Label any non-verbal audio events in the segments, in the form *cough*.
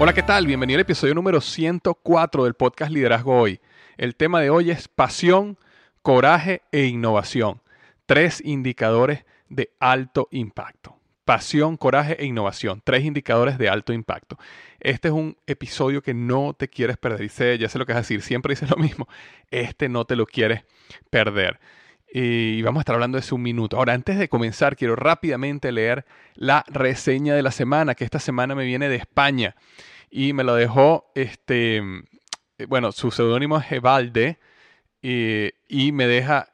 Hola, ¿qué tal? Bienvenido al episodio número 104 del podcast Liderazgo Hoy. El tema de hoy es pasión, coraje e innovación. Tres indicadores de alto impacto. Pasión, coraje e innovación. Tres indicadores de alto impacto. Este es un episodio que no te quieres perder. Dice, ya sé lo que es decir, siempre dice lo mismo. Este no te lo quieres perder y vamos a estar hablando de un minuto. Ahora, antes de comenzar, quiero rápidamente leer la reseña de la semana, que esta semana me viene de España y me lo dejó, este, eh, bueno, su seudónimo es Evalde y me deja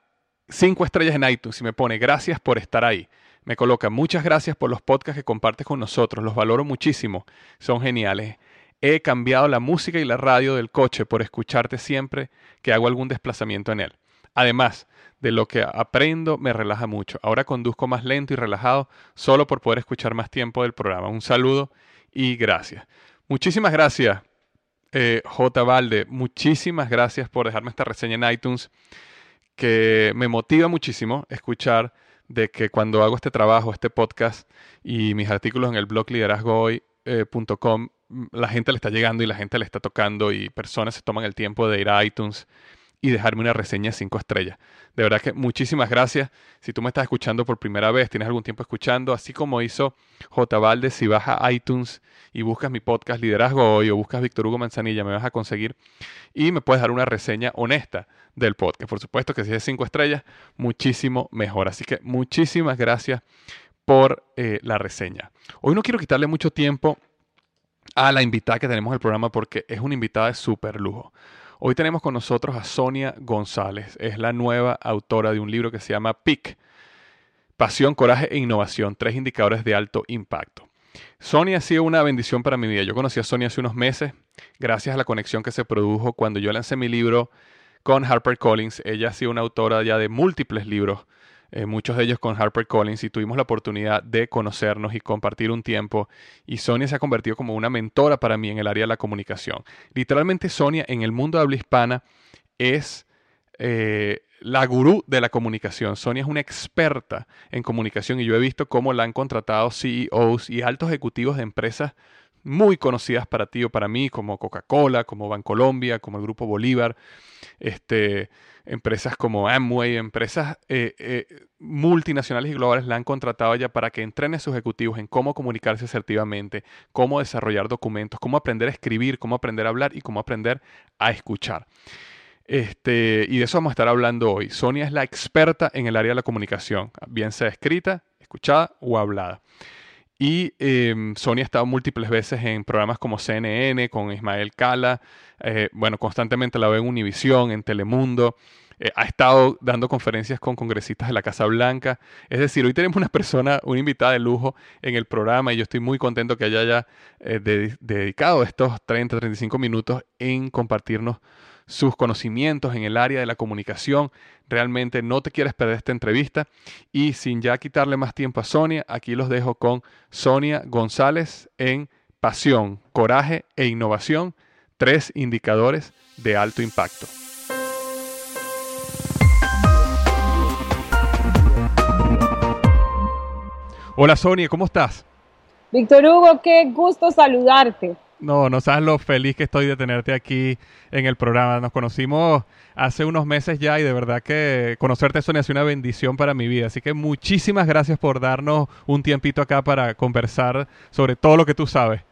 cinco estrellas en iTunes y me pone gracias por estar ahí. Me coloca muchas gracias por los podcasts que compartes con nosotros, los valoro muchísimo, son geniales. He cambiado la música y la radio del coche por escucharte siempre que hago algún desplazamiento en él. Además, de lo que aprendo me relaja mucho. Ahora conduzco más lento y relajado solo por poder escuchar más tiempo del programa. Un saludo y gracias. Muchísimas gracias, eh, J. Valde. Muchísimas gracias por dejarme esta reseña en iTunes, que me motiva muchísimo escuchar de que cuando hago este trabajo, este podcast y mis artículos en el blog liderazgohoy.com, la gente le está llegando y la gente le está tocando y personas se toman el tiempo de ir a iTunes y dejarme una reseña de 5 estrellas. De verdad que muchísimas gracias. Si tú me estás escuchando por primera vez, tienes algún tiempo escuchando, así como hizo J. Valdez, si vas a iTunes y buscas mi podcast Liderazgo Hoy o buscas Víctor Hugo Manzanilla, me vas a conseguir y me puedes dar una reseña honesta del podcast. Por supuesto que si es 5 estrellas, muchísimo mejor. Así que muchísimas gracias por eh, la reseña. Hoy no quiero quitarle mucho tiempo a la invitada que tenemos en el programa porque es una invitada de súper lujo. Hoy tenemos con nosotros a Sonia González. Es la nueva autora de un libro que se llama PIC, Pasión, Coraje e Innovación, tres indicadores de alto impacto. Sonia ha sido una bendición para mi vida. Yo conocí a Sonia hace unos meses gracias a la conexión que se produjo cuando yo lancé mi libro con HarperCollins. Ella ha sido una autora ya de múltiples libros eh, muchos de ellos con HarperCollins, y tuvimos la oportunidad de conocernos y compartir un tiempo. Y Sonia se ha convertido como una mentora para mí en el área de la comunicación. Literalmente Sonia en el mundo de habla hispana es eh, la gurú de la comunicación. Sonia es una experta en comunicación y yo he visto cómo la han contratado CEOs y altos ejecutivos de empresas muy conocidas para ti o para mí, como Coca-Cola, como Bancolombia, como el Grupo Bolívar, este, empresas como Amway, empresas eh, eh, multinacionales y globales la han contratado ya para que entrene a sus ejecutivos en cómo comunicarse asertivamente, cómo desarrollar documentos, cómo aprender a escribir, cómo aprender a hablar y cómo aprender a escuchar. Este, y de eso vamos a estar hablando hoy. Sonia es la experta en el área de la comunicación, bien sea escrita, escuchada o hablada. Y em, Sonia ha estado múltiples veces en programas como CNN, con Ismael Cala, eh, bueno, constantemente la veo en Univisión, en Telemundo, eh, ha estado dando conferencias con congresistas de la Casa Blanca. Es decir, hoy tenemos una persona, una invitada de lujo en el programa y yo estoy muy contento que haya eh, dedicado estos 30, 35 minutos en compartirnos sus conocimientos en el área de la comunicación. Realmente no te quieres perder esta entrevista. Y sin ya quitarle más tiempo a Sonia, aquí los dejo con Sonia González en Pasión, Coraje e Innovación, tres indicadores de alto impacto. Hola Sonia, ¿cómo estás? Víctor Hugo, qué gusto saludarte. No, no sabes lo feliz que estoy de tenerte aquí en el programa. Nos conocimos hace unos meses ya y de verdad que conocerte, Sonia, ha una bendición para mi vida. Así que muchísimas gracias por darnos un tiempito acá para conversar sobre todo lo que tú sabes.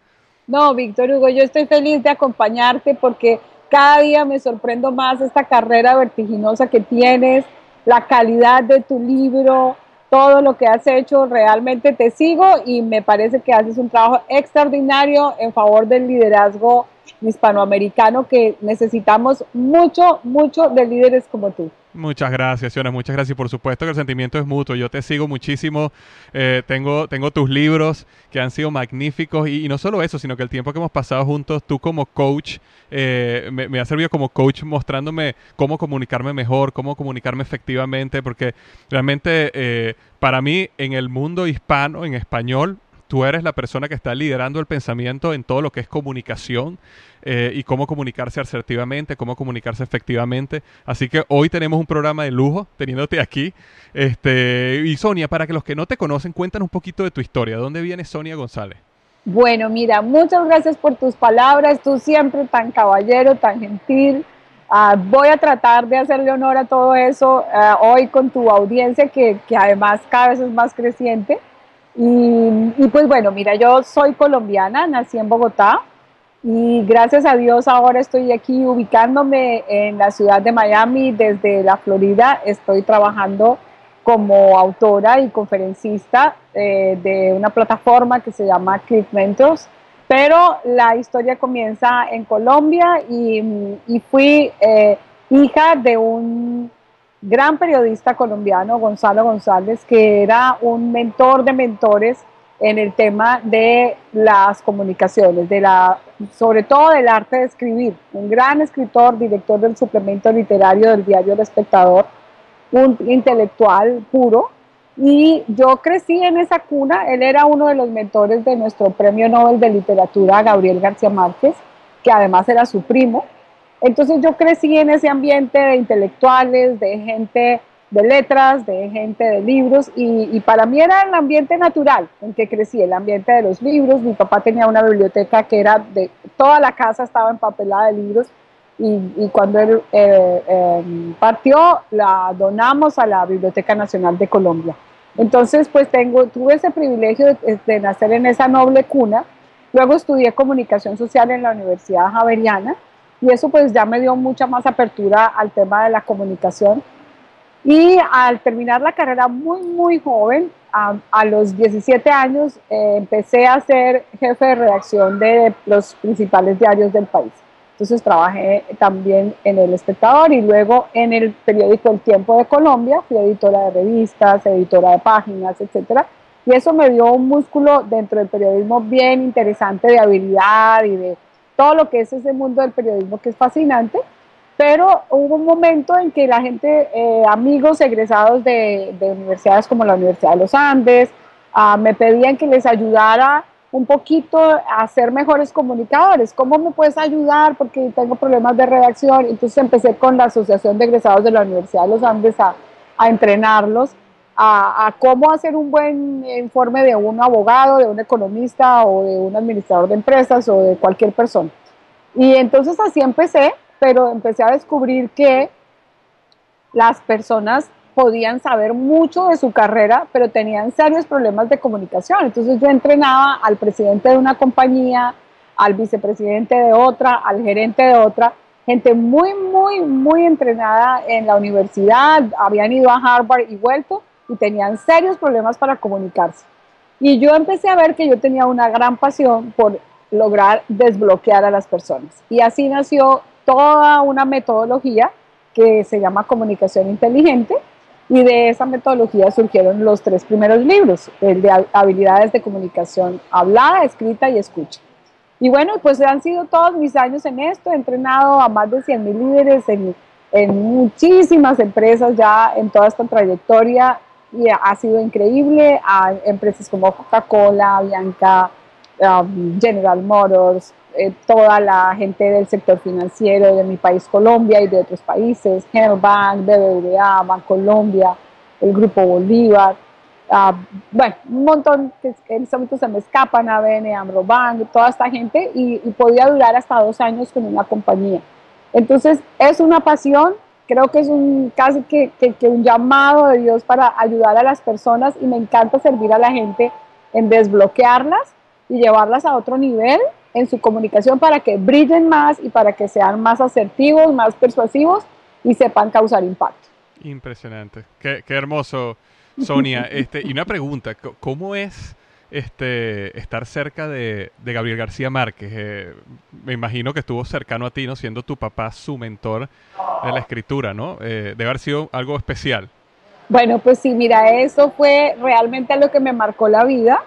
No, Víctor Hugo, yo estoy feliz de acompañarte porque cada día me sorprendo más esta carrera vertiginosa que tienes, la calidad de tu libro, todo lo que has hecho, realmente te sigo y me parece que haces un trabajo extraordinario en favor del liderazgo hispanoamericano que necesitamos mucho, mucho de líderes como tú. Muchas gracias, Siones, muchas gracias. Por supuesto que el sentimiento es mutuo. Yo te sigo muchísimo. Eh, tengo, tengo tus libros que han sido magníficos y, no solo eso, sino que el tiempo que hemos pasado juntos, tú como coach, eh, me, ha servido como coach mostrándome cómo comunicarme mejor, cómo comunicarme efectivamente, porque realmente eh, para mí en el mundo hispano, en español, tú eres la persona que está liderando el pensamiento en todo lo que es comunicación eh, y cómo comunicarse asertivamente, cómo comunicarse efectivamente. Así que hoy tenemos un programa de lujo teniéndote aquí. Este, y Sonia, para que los que no te conocen, cuéntanos un poquito de tu historia. ¿Dónde viene Sonia González? Bueno, mira, muchas gracias por tus palabras. Tú siempre tan caballero, tan gentil. Ah, voy a tratar de hacerle honor a todo eso ah, hoy con tu audiencia, que, que además cada vez es más creciente. Y, pues bueno, mira, yo soy colombiana, nací en Bogotá y gracias a Dios ahora estoy aquí ubicándome en la ciudad de Miami desde la Florida. Estoy trabajando como autora y conferencista eh, de una plataforma que se llama Click Mentors. Pero la historia comienza en Colombia y, fui eh, hija de un gran periodista colombiano, Gonzalo González, que era un mentor de mentores en el tema de las comunicaciones, de la, sobre todo del arte de escribir. Un gran escritor, director del suplemento literario del diario El Espectador, un intelectual puro. Y yo crecí en esa cuna. Él era uno de los mentores de nuestro premio Nobel de Literatura, Gabriel García Márquez, que además era su primo. Entonces yo crecí en ese ambiente de intelectuales, de gente de letras, de gente de libros, y, para mí era el ambiente natural en que crecí, el ambiente de los libros. Mi papá tenía una biblioteca que era de, toda la casa estaba empapelada de libros, y, cuando él eh, em, partió, la donamos a la Biblioteca Nacional de Colombia. Entonces, pues tengo, tuve ese privilegio de, de nacer en esa noble cuna. Luego estudié comunicación social en la Universidad Javeriana y eso pues ya me dio mucha más apertura al tema de la comunicación. Y al terminar la carrera muy, muy joven, a, los 17 años, eh, empecé a ser jefe de redacción de los principales diarios del país. Entonces trabajé también en El Espectador y luego en el periódico El Tiempo de Colombia, fui editora de revistas, editora de páginas, etc. Y eso me dio un músculo dentro del periodismo bien interesante de habilidad y de todo lo que es ese mundo del periodismo que es fascinante, pero hubo un momento en que la gente, eh, amigos egresados de, universidades como la Universidad de los Andes, ah, me pedían que les ayudara un poquito a ser mejores comunicadores. ¿Cómo me puedes ayudar? Porque tengo problemas de redacción. Entonces empecé con la Asociación de Egresados de la Universidad de los Andes a, a entrenarlos a, cómo hacer un buen informe de un abogado, de un economista o de un administrador de empresas o de cualquier persona. Y entonces así empecé, pero empecé a descubrir que las personas podían saber mucho de su carrera, pero tenían serios problemas de comunicación. Entonces yo entrenaba al presidente de una compañía, al vicepresidente de otra, al gerente de otra, gente muy, muy, muy entrenada en la universidad, habían ido a Harvard y vuelto y tenían serios problemas para comunicarse. Y yo empecé a ver que yo tenía una gran pasión por lograr desbloquear a las personas. Y así nació toda una metodología que se llama comunicación inteligente, y de esa metodología surgieron los tres primeros libros, el de habilidades de comunicación hablada, escrita y escucha. Y bueno, pues han sido todos mis años en esto, he entrenado a más de 100 mil líderes en, en, muchísimas empresas ya en toda esta trayectoria y ha sido increíble a empresas como Coca-Cola, Bianca, um, General Motors, eh, toda la gente del sector financiero de mi país Colombia y de otros países, Bank, BBVA, Colombia, el Grupo Bolívar, ah, bueno, un montón que en este momento se me escapan, ABN, Amrobank, toda esta gente y, podía durar hasta dos años con una compañía. Entonces es una pasión, creo que es un casi que, que, que un llamado de Dios para ayudar a las personas y me encanta servir a la gente en desbloquearlas y llevarlas a otro nivel en su comunicación para que brillen más y para que sean más asertivos, más persuasivos y sepan causar impacto. Impresionante. Qué, hermoso, Sonia. *laughs* Este, y una pregunta, ¿cómo es este, estar cerca de, Gabriel García Márquez? Eh, me imagino que estuvo cercano a ti, ¿no? Siendo tu papá su mentor de la escritura, ¿no? Eh, debe haber sido algo especial. Bueno, pues sí, mira, eso fue realmente lo que me marcó la vida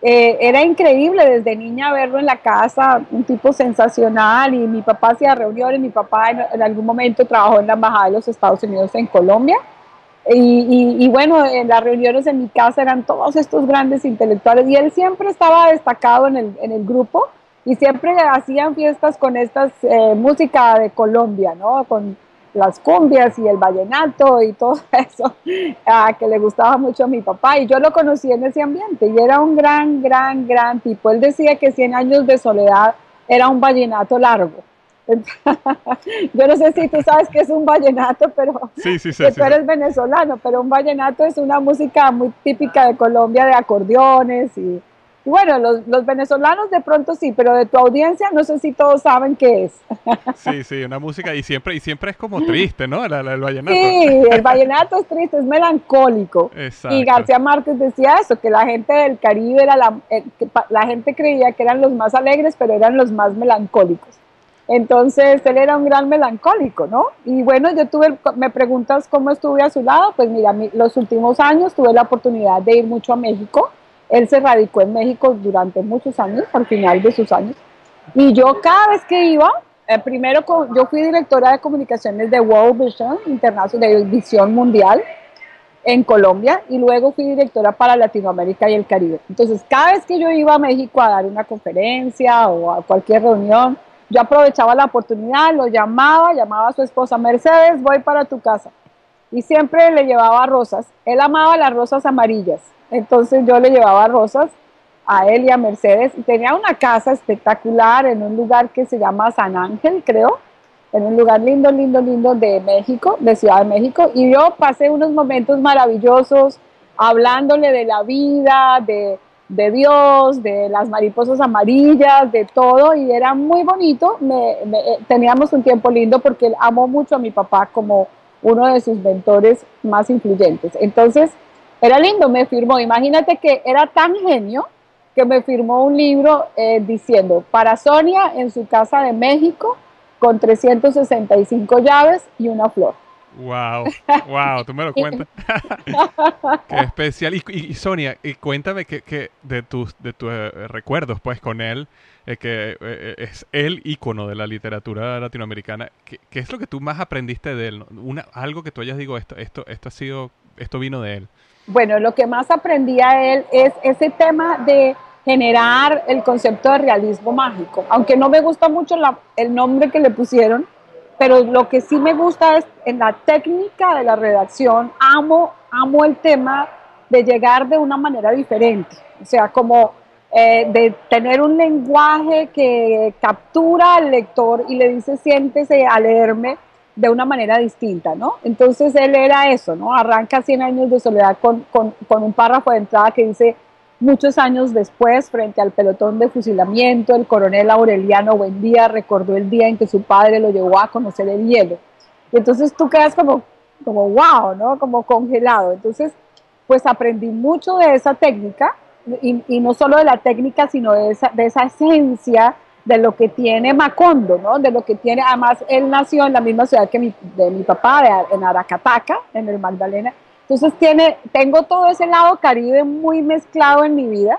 eh, era increíble desde niña verlo en la casa, un tipo sensacional y mi papá hacía reuniones, mi papá en, algún momento trabajó en la Embajada de los Estados Unidos en Colombia y, bueno, en las reuniones en mi casa eran todos estos grandes intelectuales y él siempre estaba destacado en el, en el grupo y siempre hacían fiestas con estas eh, música de Colombia, ¿no? Con, las cumbias y el vallenato y todo *laughs* eso, que le gustaba mucho a mi papá. Y yo lo conocí en ese ambiente y era un gran, gran, gran tipo. Él decía que 100 años de soledad era un vallenato largo. *laughs* yo no sé si tú sabes que es un vallenato, pero sí, sí, tú eres venezolano, pero un vallenato es una música muy típica de Colombia de acordeones y bueno, los, venezolanos de pronto sí, pero de tu audiencia no sé si todos saben qué es. *laughs* Sí, sí, una música y siempre y siempre es como triste, ¿no? el vallenato. Sí, el vallenato es triste, es melancólico. Exacto. Y García Márquez decía eso, que la gente del Caribe era la, eh, la gente creía que eran los más alegres, pero eran los más melancólicos. Entonces él era un gran melancólico, ¿no? Y bueno, yo tuve, me preguntas cómo estuve a su lado, pues mira, los últimos años tuve la oportunidad de ir mucho a México él se radicó en México durante muchos años, al final de sus años. Y yo cada vez que iba, eh, primero yo fui directora de comunicaciones de World Vision International, de Visión Mundial en Colombia y luego fui directora para Latinoamérica y el Caribe. Entonces, cada vez que yo iba a México a dar una conferencia o a cualquier reunión, yo aprovechaba la oportunidad, lo llamaba, llamaba a su esposa, Mercedes, voy para tu casa. Y siempre le llevaba rosas. Él amaba las rosas amarillas. Entonces yo le llevaba rosas a él y a Mercedes y tenía una casa espectacular en un lugar que se llama San Ángel, creo, en un lugar lindo, lindo, lindo de México, de Ciudad de México. Y yo pasé unos momentos maravillosos hablándole de la vida, de, Dios, de las mariposas amarillas, de todo, y era muy bonito. Eh, teníamos un tiempo lindo porque él amó mucho a mi papá como uno de sus mentores más influyentes. Entonces, era lindo, me firmó. Imagínate que era tan genio que me firmó un libro eh, diciendo, para Sonia en su casa de México, con 365 llaves y una flor. Wow, wow, *laughs* tú me lo cuentas. *laughs* *laughs* Qué especial. Y, Sonia, y cuéntame que, de tus de tus eh, recuerdos pues con él, eh, que es el ícono de la literatura latinoamericana. ¿Qué, ¿Qué, es lo que tú más aprendiste de él? Una, algo que tú hayas digo esto esto esto ha sido esto vino de él. Bueno, lo que más aprendí a él es ese tema de generar el concepto de realismo mágico, aunque no me gusta mucho el nombre que le pusieron, pero lo que sí me gusta es en la técnica de la redacción, amo amo el tema de llegar de una manera diferente, o sea, como eh, de tener un lenguaje que captura al lector y le dice siéntese a leerme de una manera distinta, ¿no? Entonces él era eso, ¿no? Arranca 100 años de soledad con, con, con un párrafo de entrada que dice, muchos años después, frente al pelotón de fusilamiento, el coronel Aureliano Buendía recordó el día en que su padre lo llevó a conocer el hielo. Y entonces tú quedas como, como wow, ¿no? Como congelado. Entonces, pues aprendí mucho de esa técnica y, no solo de la técnica, sino de esa, de esa esencia de lo que tiene Macondo, ¿no? De lo que tiene, además él nació en la misma ciudad que mi, de mi papá, en Aracataca, en el Magdalena. Entonces tiene, tengo todo ese lado caribe muy mezclado en mi vida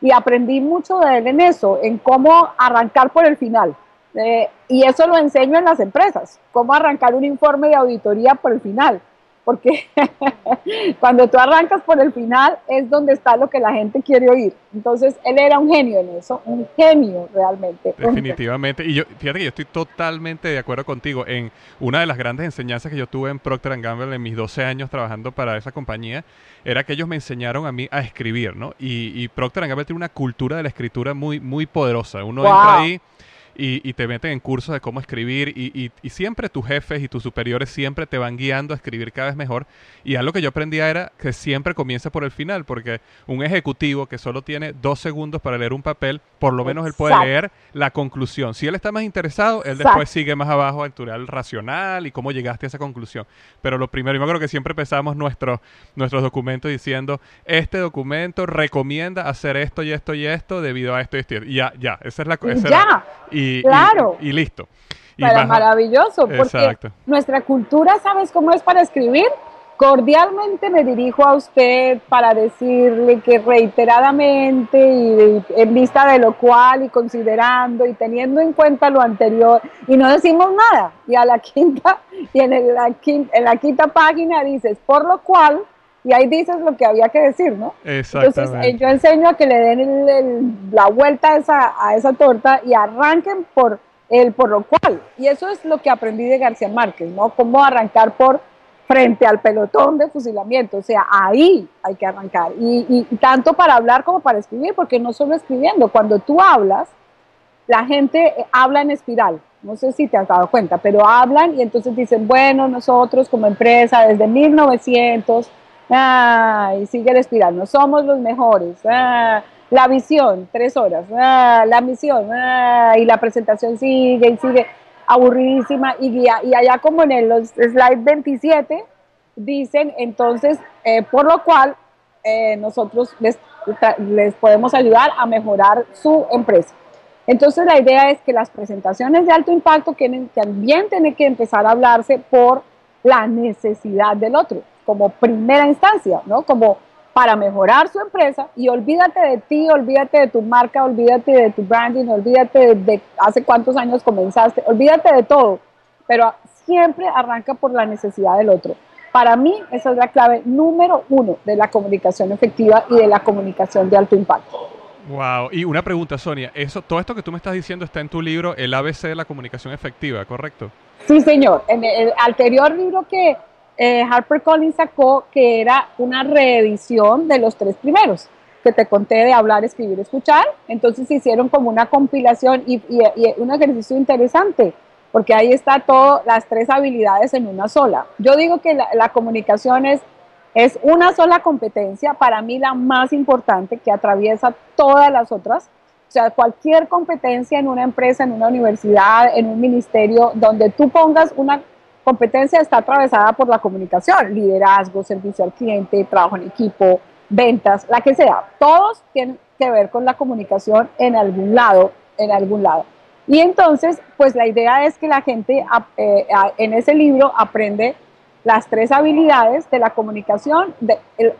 y aprendí mucho de él en eso, en cómo arrancar por el final. Eh, y eso lo enseño en las empresas, cómo arrancar un informe de auditoría por el final porque *laughs* cuando tú arrancas por el final es donde está lo que la gente quiere oír. Entonces, él era un genio en eso, un genio realmente. Definitivamente. Y yo, fíjate que yo estoy totalmente de acuerdo contigo. En una de las grandes enseñanzas que yo tuve en Procter Gamble en mis 12 años trabajando para esa compañía, era que ellos me enseñaron a mí a escribir, ¿no? Y, y Procter Gamble tiene una cultura de la escritura muy, muy poderosa. Uno entra ahí y, te meten en cursos de cómo escribir y, siempre tus jefes y tus superiores siempre te van guiando a escribir cada vez mejor. Y algo que yo aprendía era que siempre comienza por el final, porque un ejecutivo que solo tiene dos segundos para leer un papel, por lo menos él puede leer la conclusión. Si él está más interesado, él después sigue más abajo a el racional y cómo llegaste a esa conclusión. Pero lo primero, yo creo que siempre empezamos nuestros nuestros documentos diciendo, este documento recomienda hacer esto y esto y esto debido a esto y esto. Y ya, ya, esa es la... cosa ya y, claro. y, listo. maravilloso, porque nuestra cultura, ¿sabes cómo es para escribir? Cordialmente me dirijo a usted para decirle que reiteradamente y en vista de lo cual y considerando y teniendo en cuenta lo anterior y no decimos nada y a la *laughs* quinta y en, la, quinta, en la quinta página dices por lo cual y ahí dices lo que había que decir, ¿no? Entonces eh, yo enseño a que le den la vuelta a esa, a esa torta y arranquen por el por lo cual. Y eso es lo que aprendí de García Márquez, ¿no? Cómo arrancar por frente al pelotón de fusilamiento, o sea, ahí hay que arrancar. Y, y tanto para hablar como para escribir, porque no solo escribiendo, cuando tú hablas, la gente habla en espiral. No sé si te has dado cuenta, pero hablan y entonces dicen, bueno, nosotros como empresa desde 1900 Ah, y sigue respirando. Somos los mejores. Ah, la visión, tres horas. Ah, la misión. Y la presentación sigue y sigue aburridísima. Y, y allá como en el slide 27 dicen entonces, eh, por lo cual eh, nosotros les, les podemos ayudar a mejorar su empresa. Entonces la idea es que las presentaciones de alto impacto tienen, también tienen que empezar a hablarse por la necesidad del otro como primera instancia, ¿no? Como para mejorar su empresa y olvídate de ti, olvídate de tu marca, olvídate de tu branding, olvídate de, hace cuántos años comenzaste, olvídate de todo, pero siempre arranca por la necesidad del otro. Para mí esa es la clave número uno de la comunicación efectiva y de la comunicación de alto impacto. Wow, y una pregunta, Sonia, eso, todo esto que tú me estás diciendo está en tu libro, El ABC de la comunicación efectiva, ¿correcto? Sí, señor. En el anterior libro que, eh, HarperCollins sacó que era una reedición de los tres primeros que te conté de hablar, escribir, escuchar. Entonces hicieron como una compilación y, un ejercicio interesante, porque ahí está todo, las tres habilidades en una sola. Yo digo que la, comunicación es, es una sola competencia, para mí la más importante, que atraviesa todas las otras. O sea, cualquier competencia en una empresa, en una universidad, en un ministerio, donde tú pongas una competencia está atravesada por la comunicación, liderazgo, servicio al cliente, trabajo en equipo, ventas, la que sea. Todos tienen que ver con la comunicación en algún lado, en algún lado. Y entonces, pues la idea es que la gente eh, en ese libro aprende las tres habilidades de la comunicación,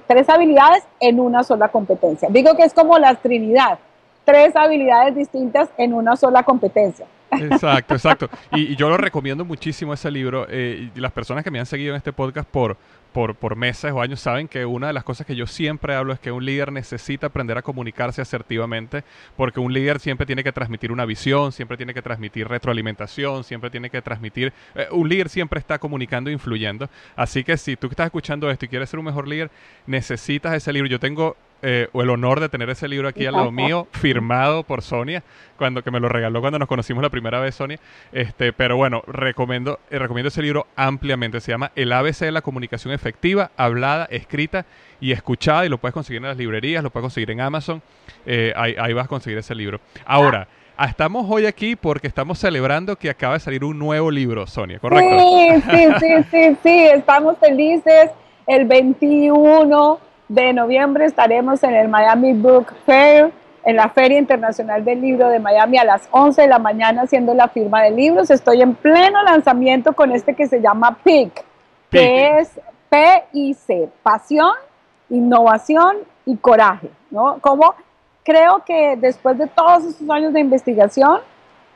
tres habilidades en una sola competencia. Digo que es como la Trinidad, tres habilidades distintas en una sola competencia. Exacto, exacto. Y, yo lo recomiendo muchísimo ese libro. Eh, y las personas que me han seguido en este podcast por, por, por, meses o años saben que una de las cosas que yo siempre hablo es que un líder necesita aprender a comunicarse asertivamente, porque un líder siempre tiene que transmitir una visión, siempre tiene que transmitir retroalimentación, siempre tiene que transmitir... Eh, un líder siempre está comunicando e influyendo. Así que si tú estás escuchando esto y quieres ser un mejor líder, necesitas ese libro. Yo tengo eh, el honor de tener ese libro aquí al lado mío, firmado por Sonia, cuando que me lo regaló cuando nos conocimos la primera vez, Sonia. Este, pero bueno, recomiendo, eh, recomiendo ese libro ampliamente. Se llama El ABC de la comunicación efectiva, hablada, escrita y escuchada. Y lo puedes conseguir en las librerías, lo puedes conseguir en Amazon. Eh, ahí, vas a conseguir ese libro. Ahora. Ah, estamos hoy aquí porque estamos celebrando que acaba de salir un nuevo libro, Sonia, ¿correcto? Sí, sí, sí, sí, sí, estamos felices. El 21 de noviembre estaremos en el Miami Book Fair, en la Feria Internacional del Libro de Miami a las 11 de la mañana haciendo la firma de libros. Estoy en pleno lanzamiento con este que se llama PIC, que es P-I-C, pasión, innovación y coraje, ¿no? Como creo que después de todos estos años de investigación,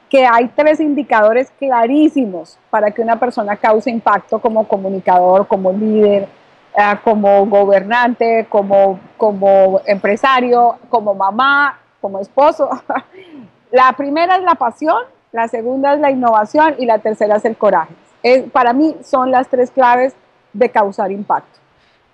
que hay tres indicadores clarísimos para que una persona cause impacto como comunicador, como líder, eh, como gobernante, como, como empresario, como mamá, como esposo. *laughs* la primera es la pasión, la segunda es la innovación y la tercera es el coraje. para mí son las tres claves de causar impacto.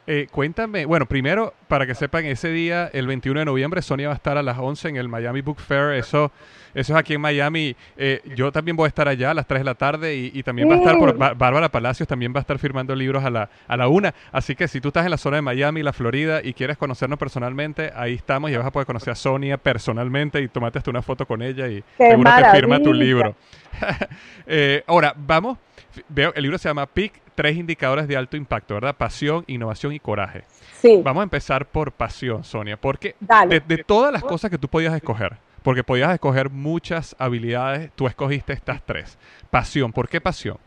Eh, cuéntame, bueno, primero, para que sepan, ese día, el 21 de noviembre, Sonia va a estar a las 11 en el Miami Book Fair. Eso, eso es aquí en Miami. Eh, yo también voy a estar allá a las 3 de la tarde y, también va a estar por Bárbara Palacios, también va a estar firmando libros a la, a la 1. Así que si tú estás en la zona de Miami, la Florida, y quieres conocernos personalmente, ahí estamos y vas a poder conocer a Sonia personalmente y tomate hasta una foto con ella y seguro que firma tu libro. *laughs* Eh, ahora, vamos. Veo, el libro se llama PIC tres indicadores de alto impacto, ¿verdad? Pasión, innovación y coraje. Sí. Vamos a empezar por pasión, Sonia, porque de, todas las cosas que tú podías escoger, porque podías escoger muchas habilidades, tú escogiste estas tres. Pasión, ¿por qué pasión?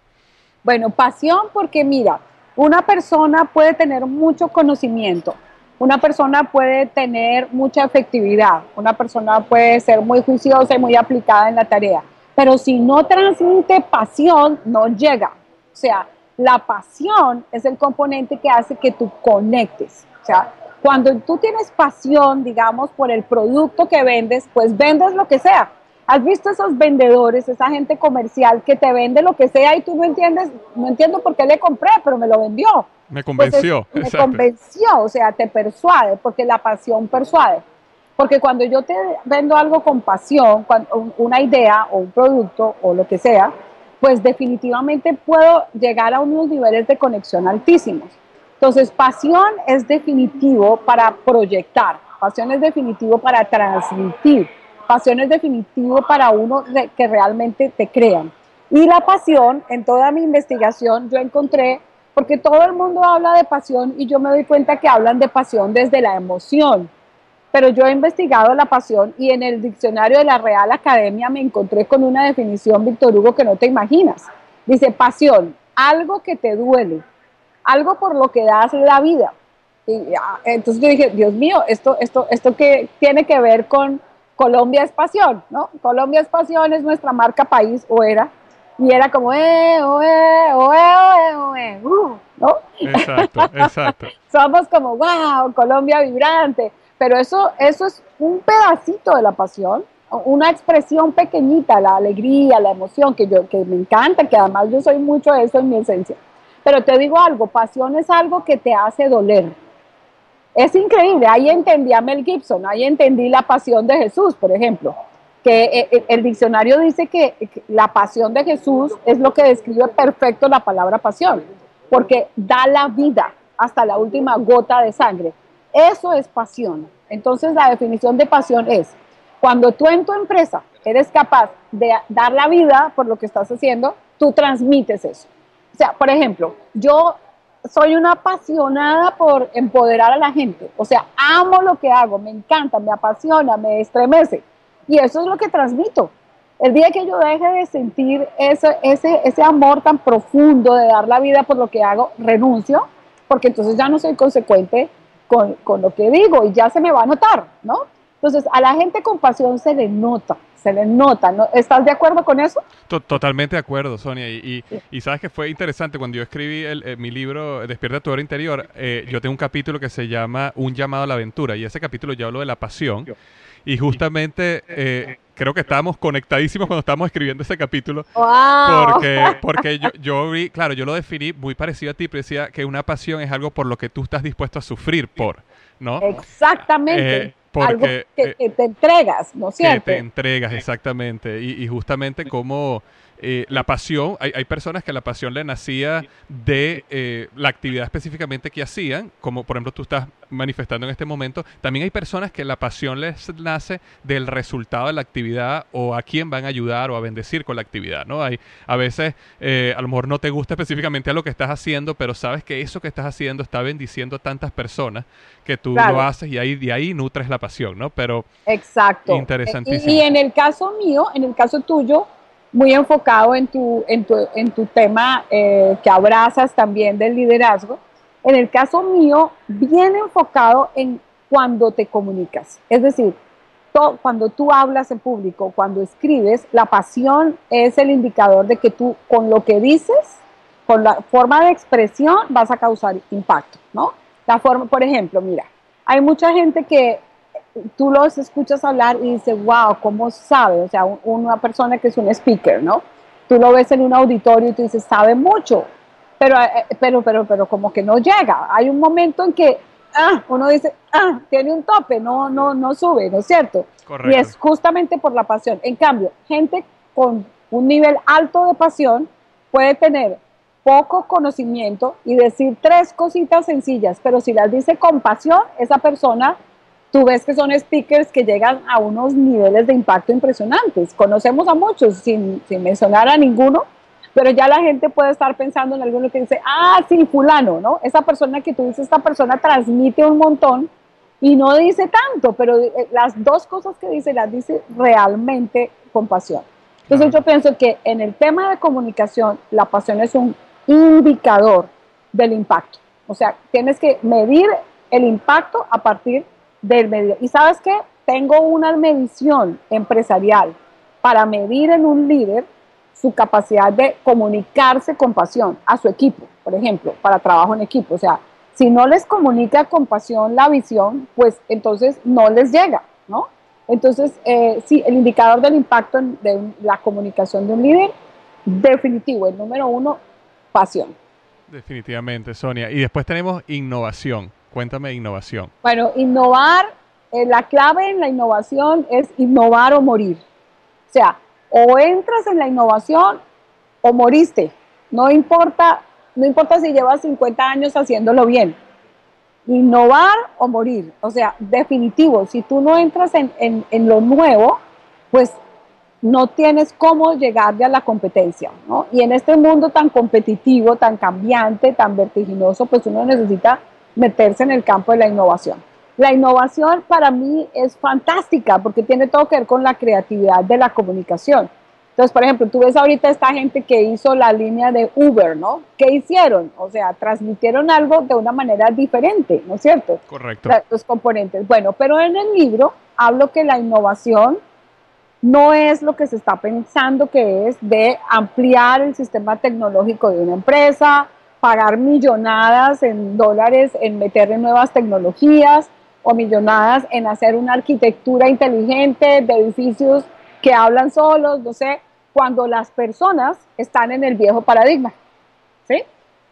Bueno, pasión porque mira, una persona puede tener mucho conocimiento, una persona puede tener mucha efectividad, una persona puede ser muy juiciosa y muy aplicada en la tarea, pero si no transmite pasión, no llega. O sea, la pasión es el componente que hace que tú conectes. O sea, cuando tú tienes pasión, digamos, por el producto que vendes, pues vendes lo que sea. ¿Has visto esos vendedores, esa gente comercial que te vende lo que sea y tú no entiendes, no entiendo por qué le compré, pero me lo vendió? Me convenció. Pues me convenció, o sea, te persuade, porque la pasión persuade. Porque cuando yo te vendo algo con pasión, una idea o un producto o lo que sea, pues definitivamente puedo llegar a unos niveles de conexión altísimos. Entonces, pasión es definitivo para proyectar, pasión es definitivo para transmitir, pasión es definitivo para uno que realmente te crean. Y la pasión, en toda mi investigación, yo encontré, porque todo el mundo habla de pasión y yo me doy cuenta que hablan de pasión desde la emoción pero yo he investigado la pasión y en el diccionario de la Real Academia me encontré con una definición, Víctor Hugo, que no te imaginas. Dice, pasión, algo que te duele, algo por lo que das la vida. Y, ah, entonces yo dije, Dios mío, esto, esto, esto que tiene que ver con Colombia es pasión, ¿no? Colombia es pasión, es nuestra marca país, o era, y era como, eh, oh, eh, oh, eh, oh, eh, uh, ¿no? Exacto, exacto. *laughs* Somos como, wow, Colombia vibrante pero eso, eso es un pedacito de la pasión, una expresión pequeñita, la alegría, la emoción, que, yo, que me encanta, que además yo soy mucho de eso en mi esencia. Pero te digo algo, pasión es algo que te hace doler. Es increíble, ahí entendí a Mel Gibson, ahí entendí la pasión de Jesús, por ejemplo, que eh, eh, el diccionario dice que la pasión de Jesús es lo que describe perfecto la palabra pasión, porque da la vida hasta la última gota de sangre. Eso es pasión. Entonces la definición de pasión es cuando tú en tu empresa eres capaz de dar la vida por lo que estás haciendo, tú transmites eso. O sea, por ejemplo, yo soy una apasionada por empoderar a la gente. O sea, amo lo que hago, me encanta, me apasiona, me estremece. Y eso es lo que transmito. El día que yo deje de sentir ese, ese, ese amor tan profundo de dar la vida por lo que hago, renuncio, porque entonces ya no soy consecuente con, con, lo que digo y ya se me va a notar, ¿no? Entonces, a la gente con pasión se le nota, se le nota. ¿no? ¿Estás de acuerdo con eso? Totalmente de acuerdo, Sonia. Y, y, sabes que fue interesante cuando yo escribí el, eh, mi libro Despierta tu hora interior. Eh, yo tengo un capítulo que se llama Un llamado a la aventura. Y ese capítulo yo hablo de la pasión. Y justamente eh, creo que estábamos conectadísimos cuando estábamos escribiendo ese capítulo. Porque, *laughs* porque yo, yo vi, claro, yo lo definí muy parecido a ti, pero decía que una pasión es algo por lo que tú estás dispuesto a sufrir por, ¿no? Exactamente. porque, algo que, te entregas, ¿no es cierto? Que te entregas, exactamente. Y, y justamente como eh, la pasión, hay, hay, personas que la pasión le nacía de eh, la actividad específicamente que hacían, como por ejemplo tú estás manifestando en este momento. También hay personas que la pasión les nace del resultado de la actividad o a quién van a ayudar o a bendecir con la actividad, ¿no? Hay, a veces eh, a lo mejor no te gusta específicamente a lo que estás haciendo, pero sabes que eso que estás haciendo está bendiciendo a tantas personas que tú lo haces y ahí, de ahí nutres la pasión, ¿no? Pero... Exacto. Interesantísimo. y en el caso mío, en el caso tuyo, muy enfocado en tu, en tu, en tu tema eh, que abrazas también del liderazgo. En el caso mío, bien enfocado en cuando te comunicas. Es decir, cuando tú hablas en público, cuando escribes, la pasión es el indicador de que tú con lo que dices, con la forma de expresión, vas a causar impacto, ¿no? La forma, por ejemplo, mira, hay mucha gente que tú los escuchas hablar y dices, wow, ¿cómo sabe? O sea, una persona que es un speaker, ¿no? Tú lo ves en un auditorio y tú dices, sabe mucho, pero, eh, pero, pero, pero como que no llega. Hay un momento en que ah, uno dice, ah, tiene un tope, no, no, no sube, ¿no es cierto? Correcto. Y es justamente por la pasión. En cambio, gente con un nivel alto de pasión puede tener poco conocimiento y decir tres cositas sencillas, pero si las dice con pasión, esa persona tú ves que son speakers que llegan a unos niveles de impacto impresionantes. Conocemos a muchos, sin, sin mencionar a ninguno, pero ya la gente puede estar pensando en alguno que dice, ah, sí, fulano, ¿no? Esa persona que tú dices, esta persona transmite un montón y no dice tanto, pero eh, las dos cosas que dice las dice realmente con pasión. Entonces yo pienso que en el tema de comunicación, la pasión es un indicador del impacto. O sea, tienes que medir el impacto a partir de Y sabes qué? Tengo una medición empresarial para medir en un líder su capacidad de comunicarse con pasión a su equipo, por ejemplo, para trabajo en equipo. O sea, si no les comunica con pasión la visión, pues entonces no les llega, ¿no? Entonces, eh, sí, el indicador del impacto de la comunicación de un líder, definitivo, el número uno, pasión. Definitivamente, Sonia. Y después tenemos innovación. Cuéntame innovación. Bueno, innovar, eh, la clave en la innovación es innovar o morir. O sea, o entras en la innovación o moriste. No importa, no importa si llevas 50 años haciéndolo bien. Innovar o morir. O sea, definitivo, si tú no entras en, en lo nuevo, pues no tienes cómo llegarle a la competencia, ¿no? Y en este mundo tan competitivo, tan cambiante, tan vertiginoso, pues uno necesita meterse en el campo de la innovación. La innovación para mí es fantástica porque tiene todo que ver con la creatividad de la comunicación. Entonces, por ejemplo, tú ves ahorita esta gente que hizo la línea de Uber, ¿no? ¿Qué hicieron? O sea, transmitieron algo de una manera diferente, ¿no es cierto? Correcto. Los componentes. Bueno, pero en el libro hablo que la innovación no es lo que se está pensando que es de ampliar el sistema tecnológico de una empresa, pagar millonadas en dólares en meterle nuevas tecnologías o millonadas en hacer una arquitectura inteligente de edificios que hablan solos, no sé, cuando las personas están en el viejo paradigma. ¿sí?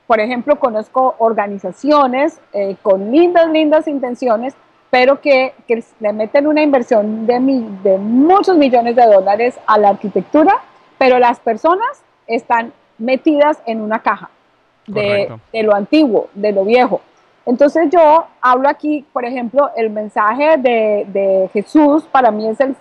Por ejemplo, conozco organizaciones eh, con lindas, lindas intenciones, pero que, que le meten una inversión de, de muchos millones de dólares a la arquitectura, pero las personas están metidas en una caja de, lo antiguo, de lo viejo. Entonces yo hablo aquí, por ejemplo, el mensaje de, Jesús para mí es el,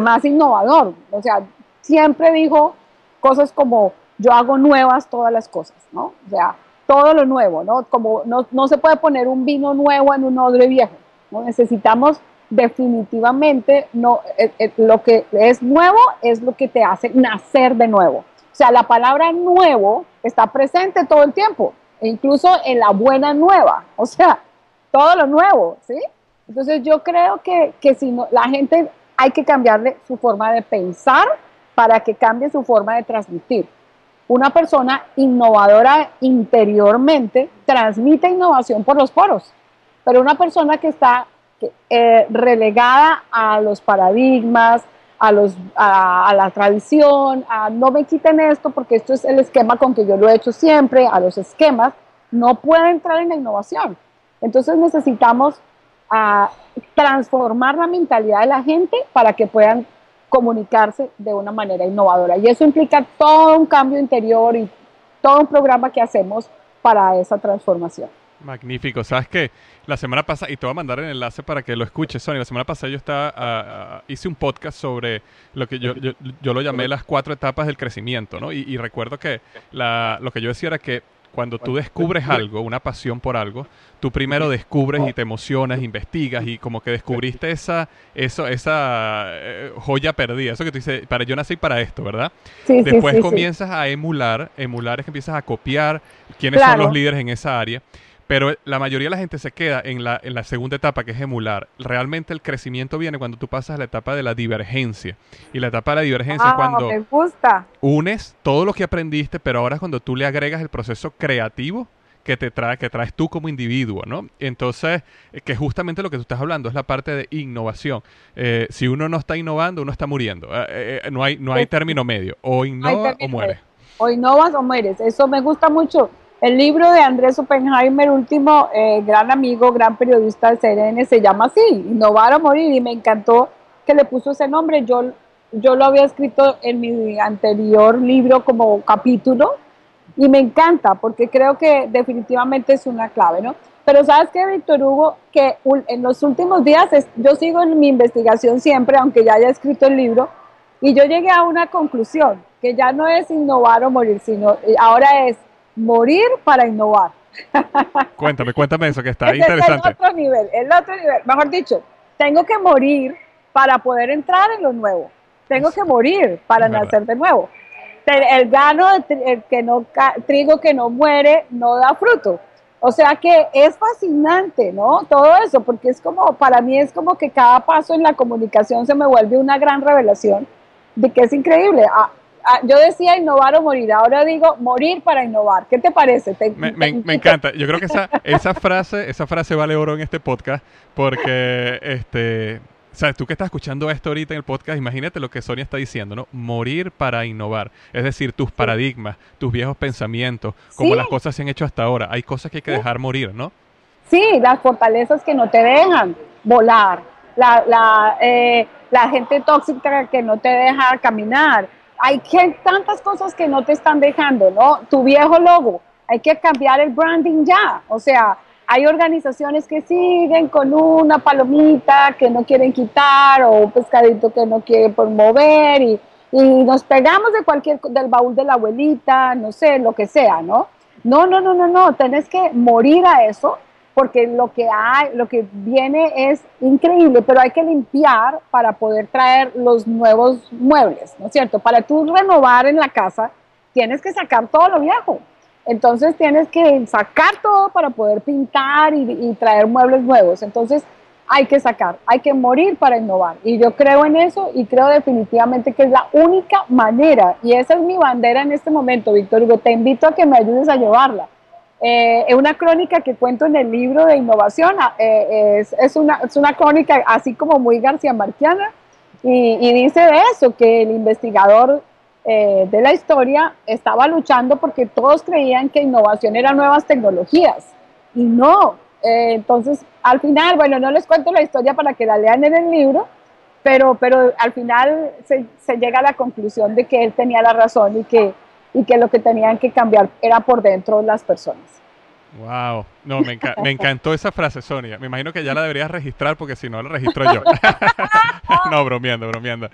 más innovador. O sea, siempre dijo cosas como yo hago nuevas todas las cosas, ¿no? O sea, todo lo nuevo, ¿no? Como no, se puede poner un vino nuevo en un odre viejo, ¿no? Necesitamos definitivamente, no, eh, eh, lo que es nuevo es lo que te hace nacer de nuevo. Sea, la palabra nuevo está presente todo el tiempo, e incluso en la buena nueva, o sea, todo lo nuevo, ¿sí? Entonces yo creo que, que si no, la gente hay que cambiarle su forma de pensar para que cambie su forma de transmitir. Una persona innovadora interiormente transmite innovación por los poros, pero una persona que está eh, relegada a los paradigmas, a, los, a, la tradición, a no me quiten esto porque esto es el esquema con que yo lo he hecho siempre, a los esquemas, no puede entrar en la innovación. Entonces necesitamos ah, transformar la mentalidad de la gente para que puedan comunicarse de una manera innovadora. Y eso implica todo un cambio interior y todo un programa que hacemos para esa transformación. Magnífico. Sabes que la semana pasada, y te voy a mandar el enlace para que lo escuches, Sonia. La semana pasada yo estaba, ah, ah, hice un podcast sobre lo que yo, yo, lo llamé las cuatro etapas del crecimiento, ¿no? Y, recuerdo que la, lo que yo decía era que cuando tú descubres algo, una pasión por algo, tú primero descubres y te emocionas, investigas y como que descubriste esa, eso, esa eh, joya perdida, eso que tú dices, para yo nací para esto, ¿verdad? Después comienzas a emular, emular es que empiezas a copiar quiénes son los líderes en esa área pero la mayoría de la gente se queda en la, en la segunda etapa, que es emular. Realmente el crecimiento viene cuando tú pasas a la etapa de la divergencia. Y la etapa de la divergencia es ah, cuando unes todo lo que aprendiste, pero ahora es cuando tú le agregas el proceso creativo que te trae, que traes tú como individuo, ¿no? Entonces, eh, que justamente lo que tú estás hablando es la parte de innovación. Eh, si uno no está innovando, uno está muriendo. Eh, no hay, no hay término medio. O innova o muere. O innovas o mueres. Eso me gusta mucho. El libro de Andrés Oppenheimer, último eh, gran amigo, gran periodista del CNN, se llama así, Innovar o Morir, y me encantó que le puso ese nombre. Yo, yo lo había escrito en mi anterior libro como capítulo, y me encanta porque creo que definitivamente es una clave, ¿no? Pero sabes que, Víctor Hugo, que en los últimos días, yo sigo en mi investigación siempre, aunque ya haya escrito el libro, y yo llegué a una conclusión, que ya no es innovar o morir, sino eh, ahora es morir para innovar. Cuéntame, cuéntame eso, que está interesante. Es el otro nivel, el otro nivel. Mejor dicho, tengo que morir para poder entrar en lo nuevo. Tengo que morir para nacer de nuevo. El grano, el que no, trigo que no muere, no da fruto. O sea que es fascinante, ¿no? Todo eso, porque es como, para mí es como que cada paso en la comunicación se me vuelve una gran revelación de que es increíble. Ah, yo decía innovar o morir, ahora digo morir para innovar. ¿Qué te parece? me, encanta. Yo creo que esa, esa frase, esa frase vale oro en este podcast porque este sabes, tú que estás escuchando esto ahorita en el podcast, imagínate lo que Sonia está diciendo, ¿no? Morir para innovar. Es decir, tus paradigmas, tus viejos pensamientos, como las cosas se han hecho hasta ahora. Hay cosas que hay que dejar morir, ¿no? Sí, las fortalezas que no te dejan volar, la, la, eh, la gente tóxica que no te deja caminar, hay tantas cosas que no te están dejando, ¿no? Tu viejo logo, hay que cambiar el branding ya. O sea, hay organizaciones que siguen con una palomita que no quieren quitar o un pescadito que no quieren promover y, y nos pegamos de cualquier, del baúl de la abuelita, no sé, lo que sea, ¿no? No, no, no, no, no, tenés que morir a eso porque lo que hay, lo que viene es increíble, pero hay que limpiar para poder traer los nuevos muebles, ¿no es cierto? Para tú renovar en la casa, tienes que sacar todo lo viejo. Entonces tienes que sacar todo para poder pintar y, y traer muebles nuevos. Entonces hay que sacar, hay que morir para innovar. Y yo creo en eso y creo definitivamente que es la única manera. Y esa es mi bandera en este momento, Víctor Hugo. Te invito a que me ayudes a llevarla eh, es una crónica que cuento en el libro de innovación, ah, eh, es, una, es, una, crónica así como muy García Marquiana, y, dice de eso, que el investigador eh, de la historia estaba luchando porque todos creían que innovación era nuevas tecnologías, y no. entonces, al final, bueno, no les cuento la historia para que la lean en el libro, pero, pero al final se llega a la conclusión de que él tenía la razón y que y que lo que tenían que cambiar era por dentro las personas. Wow, no, me, me, encantó esa frase, Sonia. Me imagino que ya la deberías registrar porque si no la registro yo. *laughs* no, bromeando, bromeando.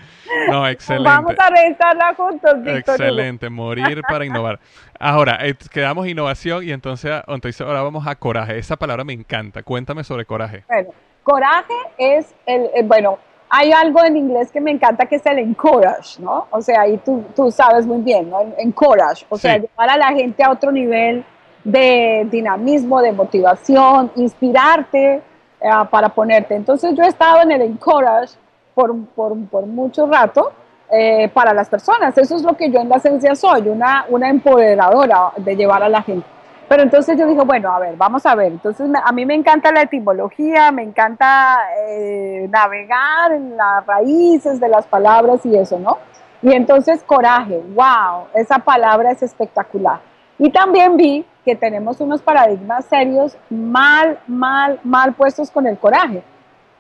No, excelente. Vamos a registrarla juntos, Víctor. Excelente, morir para innovar. Ahora, eh, quedamos innovación y entonces, entonces ahora vamos a coraje. Esa palabra me encanta. Cuéntame sobre coraje. Bueno, coraje es el, el bueno, hay algo en inglés que me encanta que es el encourage, ¿no? O sea, ahí tú, tú sabes muy bien, ¿no? Encourage, o sea, llevar a la gente a otro nivel de dinamismo, de motivación, inspirarte, eh, para ponerte. Entonces yo he estado en el encourage por, por, por mucho rato eh, para las personas. Eso es lo que yo en la esencia soy, una, una empoderadora de llevar a la gente. Pero entonces yo dije, bueno, a ver, vamos a ver. Entonces a mí me encanta la etimología, me encanta eh, navegar en las raíces de las palabras y eso, ¿no? Y entonces coraje, wow, esa palabra es espectacular. Y también vi que tenemos unos paradigmas serios mal, mal, mal puestos con el coraje.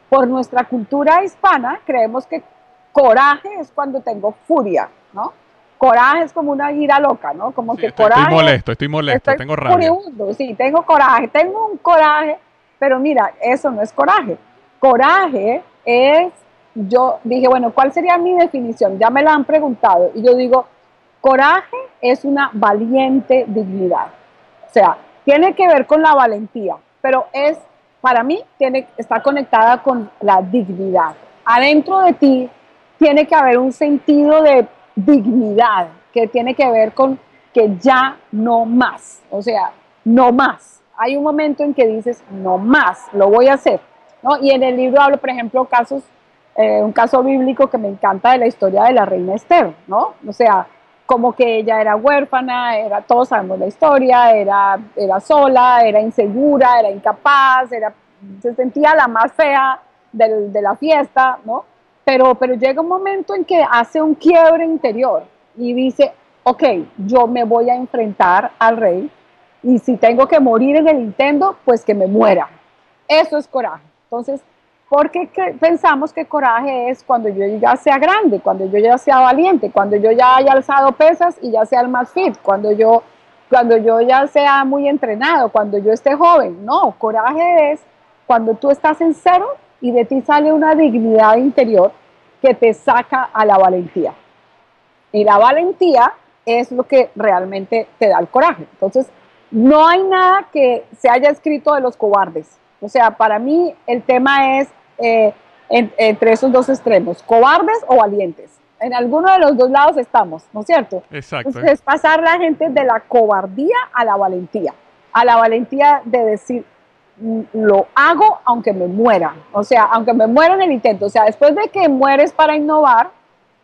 Por nuestra cultura hispana creemos que coraje es cuando tengo furia, ¿no? Coraje es como una ira loca, ¿no? Como que estoy, coraje. Estoy molesto, estoy molesto, tengo rabia. sí, tengo coraje, tengo un coraje, pero mira, eso no es coraje. Coraje es, yo dije, bueno, ¿cuál sería mi definición? Ya me la han preguntado y yo digo, coraje es una valiente dignidad. O sea, tiene que ver con la valentía, pero es, para mí, tiene, está conectada con la dignidad. Adentro de ti tiene que haber un sentido de dignidad que tiene que ver con que ya no más, o sea, no más. Hay un momento en que dices, no más, lo voy a hacer. ¿no? Y en el libro hablo, por ejemplo, casos, eh, un caso bíblico que me encanta de la historia de la reina Esther, ¿no? O sea, como que ella era huérfana, era, todos sabemos la historia, era, era sola, era insegura, era incapaz, era, se sentía la más fea de la fiesta, ¿no? Pero, pero llega un momento en que hace un quiebre interior y dice, ok, yo me voy a enfrentar al rey y si tengo que morir en el intento, pues que me muera. Eso es coraje. Entonces, ¿por qué pensamos que coraje es cuando yo ya sea grande, cuando yo ya sea valiente, cuando yo ya haya alzado pesas y ya sea el más fit, cuando yo, cuando yo ya sea muy entrenado, cuando yo esté joven? No, coraje es cuando tú estás en cero y de ti sale una dignidad interior que te saca a la valentía. Y la valentía es lo que realmente te da el coraje. Entonces, no hay nada que se haya escrito de los cobardes. O sea, para mí el tema es eh, entre esos dos extremos, cobardes o valientes. En alguno de los dos lados estamos, ¿no es cierto? Exacto. Entonces, es pasar la gente de la cobardía a la valentía. A la valentía de decir, lo hago aunque me muera, o sea, aunque me muera en el intento, o sea, después de que mueres para innovar,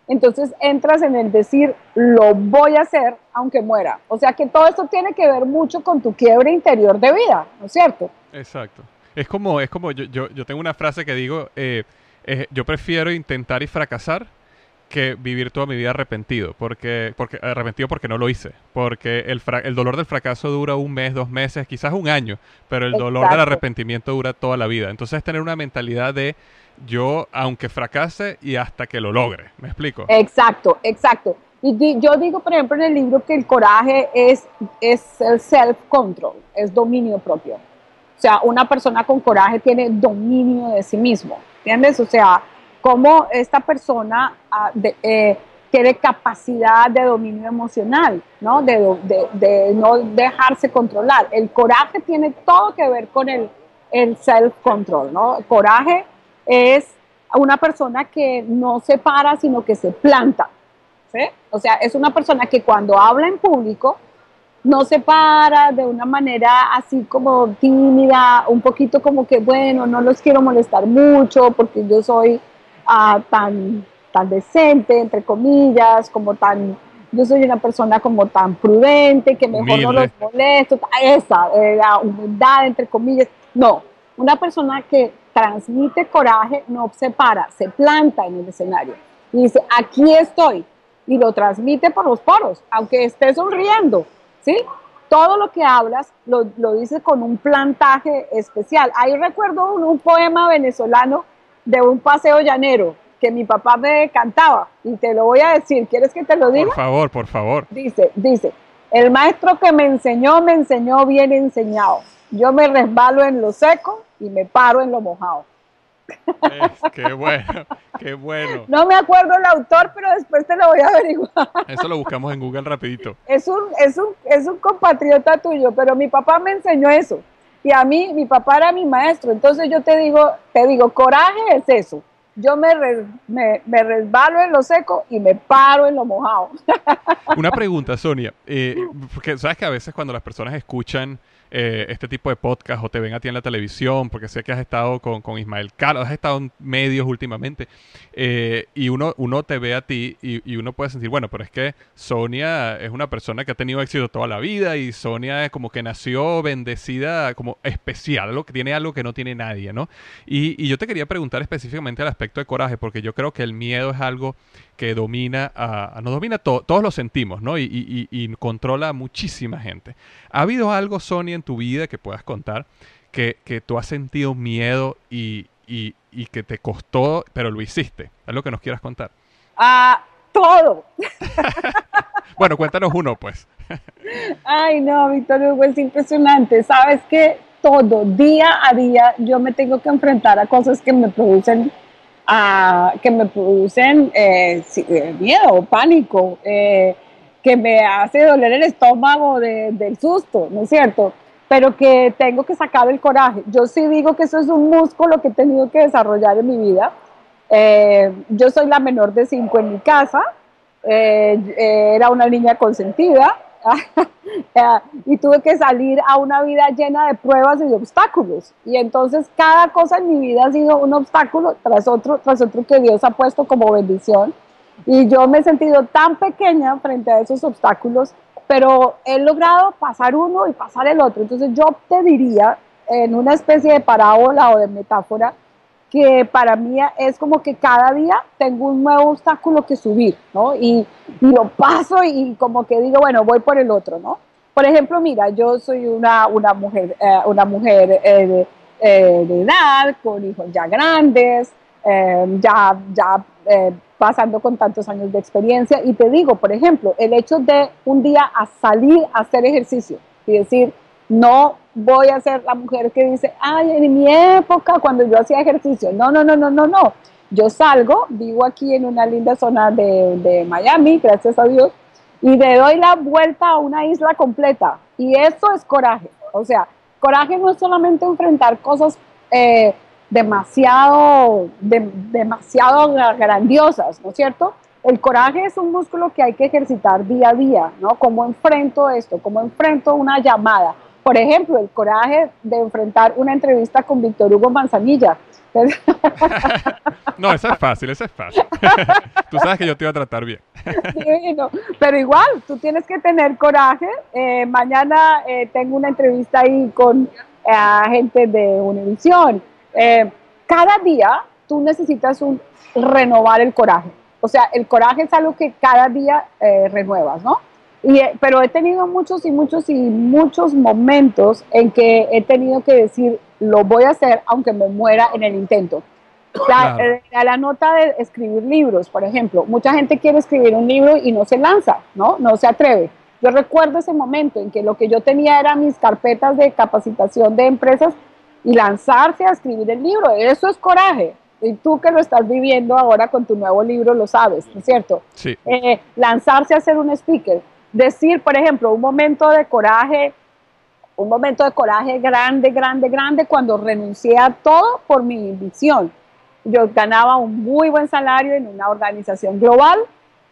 entonces entras en el decir, lo voy a hacer aunque muera. O sea que todo esto tiene que ver mucho con tu quiebre interior de vida, ¿no es cierto? Exacto. Es como, es como yo, yo, yo tengo una frase que digo, eh, eh, yo prefiero intentar y fracasar que vivir toda mi vida arrepentido, porque, porque arrepentido porque no lo hice, porque el, el dolor del fracaso dura un mes, dos meses, quizás un año, pero el dolor del arrepentimiento dura toda la vida. Entonces tener una mentalidad de yo, aunque fracase y hasta que lo logre, ¿me explico? Exacto, exacto. Y yo digo, por ejemplo, en el libro que el coraje es, es el self-control, es dominio propio. O sea, una persona con coraje tiene dominio de sí mismo, ¿entiendes? O sea, cómo esta persona ah, eh, tiene capacidad de dominio emocional, ¿no? De, no dejarse controlar. El coraje tiene todo que ver con el, el self-control, ¿no? El coraje es una persona que no se para, sino que se planta, ¿sí? O sea, es una persona que cuando habla en público, no se para de una manera así como tímida, un poquito como que, bueno, no los quiero molestar mucho porque yo soy tan, tan decente, entre comillas, como tan, yo soy una persona como tan prudente, que mejor no los molesto, esa, eh, la humildad, entre comillas. No, una persona que transmite coraje no se para, se planta en el escenario y dice, aquí estoy, y lo transmite por los poros, aunque esté sonriendo, ¿sí? Todo lo que hablas lo, lo dice con un plantaje especial. Ahí recuerdo un poema venezolano de un paseo llanero que mi papá me cantaba y te lo voy a decir. ¿Quieres que te lo diga? Por favor, por favor. Dice, dice, el maestro que me enseñó, me enseñó bien enseñado. Yo me resbalo en lo seco y me paro en lo mojado. qué bueno, qué bueno. *laughs* No me acuerdo el autor, pero después te lo voy a averiguar. Eso lo buscamos en Google rapidito. Es un, es un, es un compatriota tuyo, pero mi papá me enseñó eso. Y a mí, mi papá era mi maestro. Entonces yo te digo, te digo, coraje es eso. Yo me, me, me resbalo en lo seco y me paro en lo mojado. *laughs* Una pregunta, Sonia. Eh, porque sabes que a veces cuando las personas escuchan eh, este tipo de podcast o te ven a ti en la televisión, porque sé que has estado con, con Ismael Calo, has estado en medios últimamente, eh, y uno, uno te ve a ti y, uno puede sentir, bueno, pero es que Sonia es una persona que ha tenido éxito toda la vida y Sonia es como que nació bendecida, como especial, lo que tiene algo que no tiene nadie, ¿no? Y, y yo te quería preguntar específicamente al aspecto de coraje, porque yo creo que el miedo es algo que domina, a, nos domina todo, todos lo sentimos, ¿no? Y, controla a muchísima gente. ¿Ha habido algo, Sonia, en tu vida que puedas contar que, tú has sentido miedo y, que te costó, pero lo hiciste? ¿Es que nos quieras contar? Ah, todo. *laughs* bueno, cuéntanos uno, pues. Ay, no, Víctor Hugo, es impresionante. Sabes que todo, día a día, yo me tengo que enfrentar a cosas que me producen que me producen eh, eh, miedo, pánico, eh, que me hace doler el estómago del susto, ¿no es cierto? Pero que tengo que sacar el coraje. Yo sí digo que eso es un músculo que he tenido que desarrollar en mi vida. yo soy la menor de cinco en mi casa, era una niña consentida, *laughs* y tuve que salir a una vida llena de pruebas y de obstáculos. Y entonces cada cosa en mi vida ha sido un obstáculo tras otro, tras otro que Dios ha puesto como bendición. Y yo me he sentido tan pequeña frente a esos obstáculos, pero he logrado pasar uno y pasar el otro. Entonces yo te diría, en una especie de parábola o de metáfora, que para mí es como que cada día tengo un nuevo obstáculo que subir, ¿no? Y, lo paso y como que digo, bueno, voy por el otro, ¿no? Por ejemplo, mira, yo soy una, una mujer, eh, una mujer eh, eh, de, edad, con hijos ya grandes, ya, ya pasando con tantos años de experiencia, y te digo, por ejemplo, el hecho de un día a salir a hacer ejercicio y decir, no voy a ser la mujer que dice, ay, en mi época cuando yo hacía ejercicio. No, no, no, no, no, no. Yo salgo, vivo aquí en una linda zona de, Miami, gracias a Dios, y le doy la vuelta a una isla completa. Y eso es coraje. O sea, coraje no es solamente enfrentar cosas eh, demasiado, demasiado grandiosas, ¿no es cierto? El coraje es un músculo que hay que ejercitar día a día, ¿no? ¿Cómo enfrento esto? ¿Cómo enfrento una llamada? Por ejemplo, el coraje de enfrentar una entrevista con Víctor Hugo Manzanilla. *laughs* no, esa es fácil, esa es fácil. *laughs* tú sabes que yo te iba a tratar bien. pero igual, tú tienes que tener coraje. Eh, mañana eh, tengo una entrevista ahí con eh, gente de Univisión. Cada día tú necesitas un, renovar el coraje. O sea, el coraje es algo que cada día renuevas, ¿no? Eh, pero he tenido muchos y muchos y muchos momentos en que he tenido que decir, lo voy a hacer aunque me muera en el intento. La, eh, la, nota de escribir libros, por ejemplo, mucha gente quiere escribir un libro y no se lanza, ¿no? No se atreve. Yo recuerdo ese momento en que lo que yo tenía era mis carpetas de capacitación de empresas y lanzarse a escribir el libro, eso es coraje. Y tú que lo estás viviendo ahora con tu nuevo libro lo sabes, ¿no es cierto? Sí. Eh, lanzarse a ser un speaker decir, por ejemplo, un momento de coraje, un momento de coraje grande, grande, grande, cuando renuncié a todo por mi visión. Yo ganaba un muy buen salario en una organización global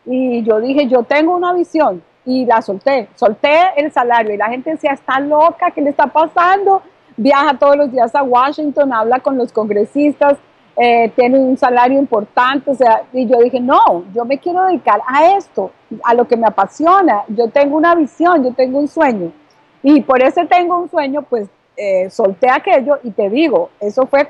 y yo dije, yo tengo una visión y la solté, solté el salario y la gente decía, está loca, ¿qué le está pasando? Viaja todos los días a Washington, habla con los congresistas, eh, tiene un salario importante, o sea, y yo dije, no, yo me quiero dedicar a esto, a lo que me apasiona, yo tengo una visión, yo tengo un sueño, y por ese tengo un sueño, pues eh, solté aquello y te digo, eso fue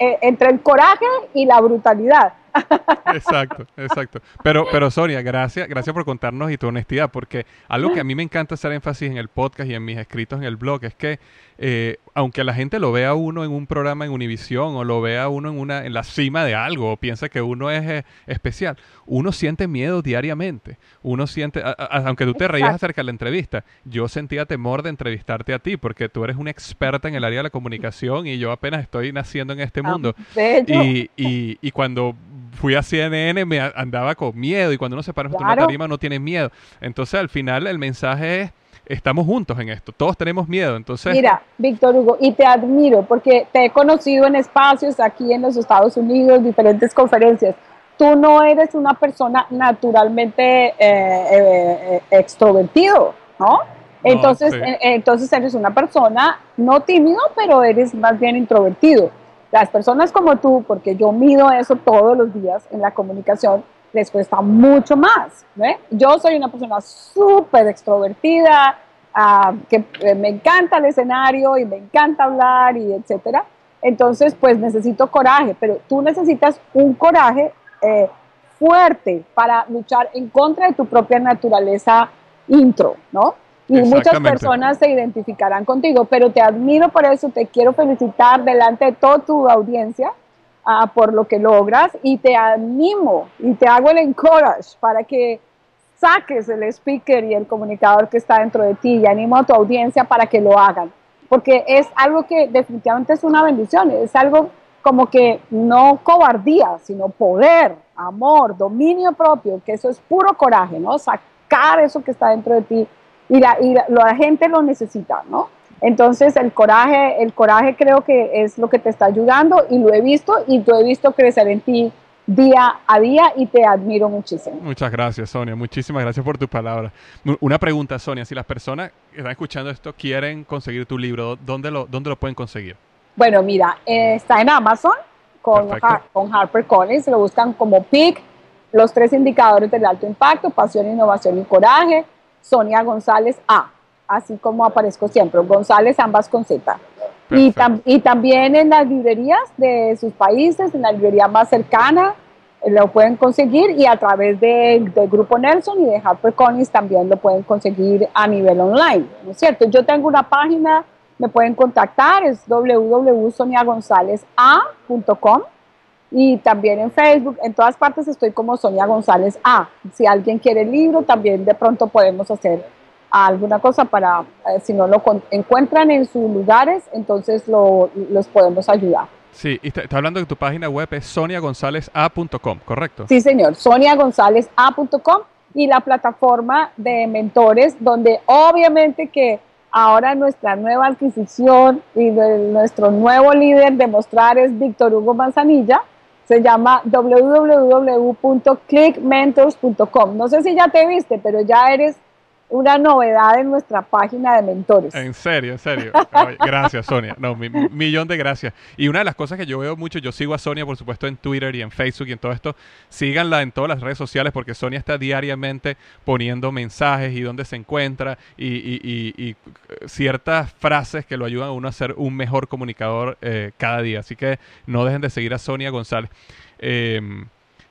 eh, entre el coraje y la brutalidad. *laughs* Exacto, exacto. Pero, pero Sonia, gracias, gracias por contarnos y tu honestidad, porque algo que a mí me encanta hacer énfasis en el podcast y en mis escritos en el blog es que eh, aunque la gente lo vea uno en un programa en Univisión o lo vea uno en una en la cima de algo o piensa que uno es eh, especial, uno siente miedo diariamente. Uno siente, aunque tú te reías acerca de la entrevista, yo sentía temor de entrevistarte a ti porque tú eres una experta en el área de la comunicación y yo apenas estoy naciendo en este ah, mundo. y, y, y cuando fui a CNN me andaba con miedo y cuando uno se para en una tarima no tiene miedo. Entonces al final el mensaje es estamos juntos en esto, todos tenemos miedo, entonces... Mira, Víctor Hugo, y te admiro porque te he conocido en espacios aquí en los Estados Unidos, diferentes conferencias. Tú no eres una persona naturalmente eh, eh, extrovertido, ¿no? Entonces, eh, entonces eres una persona no tímido, pero eres más bien introvertido. Las personas como tú, porque yo mido eso todos los días en la comunicación, les cuesta mucho más. Yo soy una persona súper extrovertida, ah, que eh, me encanta el escenario y me encanta hablar y etcétera. Entonces, pues necesito coraje, pero tú necesitas un coraje eh, fuerte para luchar en contra de tu propia naturaleza intro, ¿no? Y muchas personas se identificarán contigo, pero te admiro por eso, te quiero felicitar delante de toda tu audiencia por lo que logras y te animo y te hago el encourage para que saques el speaker y el comunicador que está dentro de ti y animo a tu audiencia para que lo hagan, porque es algo que definitivamente es una bendición, es algo como que no cobardía, sino poder, amor, dominio propio, que eso es puro coraje, ¿no? Sacar eso que está dentro de ti y la, y la, gente lo necesita, ¿no? Entonces el coraje, el coraje creo que es lo que te está ayudando y lo he visto y lo he visto crecer en ti día a día y te admiro muchísimo. Muchas gracias, Sonia. Muchísimas gracias por tu palabra. Una pregunta, Sonia. Si las personas que están escuchando esto quieren conseguir tu libro, ¿dónde lo, dónde lo pueden conseguir? Bueno, mira, eh, está en Amazon con, con HarperCollins. Lo buscan como PIC, los tres indicadores del alto impacto, pasión, innovación y coraje. Sonia González A, así como aparezco siempre, González ambas con Z. Y, y, también en las librerías de sus países, en la librería más cercana, eh, lo pueden conseguir y a través del de Grupo Nelson y de HarperCollins también lo pueden conseguir a nivel online, ¿no es cierto? Yo tengo una página, me pueden contactar, es www.soniagonzaleza.com y también en Facebook, en todas partes estoy como Sonia González A. Si alguien quiere el libro, también de pronto podemos hacer alguna cosa para, eh, si no lo encuentran en sus lugares, entonces lo, los podemos ayudar. Sí, y está hablando de tu página web es soniagonzaleza.com, ¿correcto? Sí, señor, soniagonzaleza.com y la plataforma de mentores, donde obviamente que ahora nuestra nueva adquisición y nuestro nuevo líder de mostrar es Víctor Hugo Manzanilla, se llama www.clickmentors.com. No sé si ya te viste, pero ya eres una novedad en nuestra página de mentores. En serio, en serio. gracias, Sonia. No, millón de gracias. Y una de las cosas que yo veo mucho, yo sigo a Sonia, por supuesto, en Twitter y en Facebook y en todo esto. Síganla en todas las redes sociales porque Sonia está diariamente poniendo mensajes y dónde se encuentra y, ciertas frases que lo ayudan a uno a ser un mejor comunicador eh, cada día. Así que no dejen de seguir a Sonia González. Eh,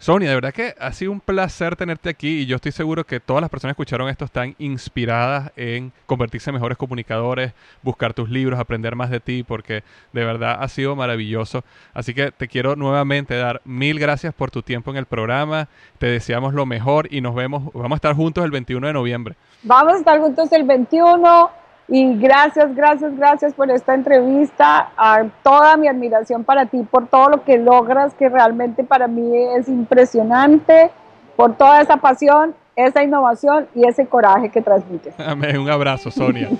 Sonia, de verdad que ha sido un placer tenerte aquí y yo estoy seguro que todas las personas que escucharon esto están inspiradas en convertirse en mejores comunicadores, buscar tus libros, aprender más de ti, porque de verdad ha sido maravilloso. Así que te quiero nuevamente dar mil gracias por tu tiempo en el programa, te deseamos lo mejor y nos vemos, vamos a estar juntos el 21 de noviembre. Vamos a estar juntos el 21 y gracias, gracias, gracias por esta entrevista. A toda mi admiración para ti por todo lo que logras, que realmente para mí es impresionante, por toda esa pasión, esa innovación y ese coraje que transmites. Amén. Un abrazo, Sonia. *laughs*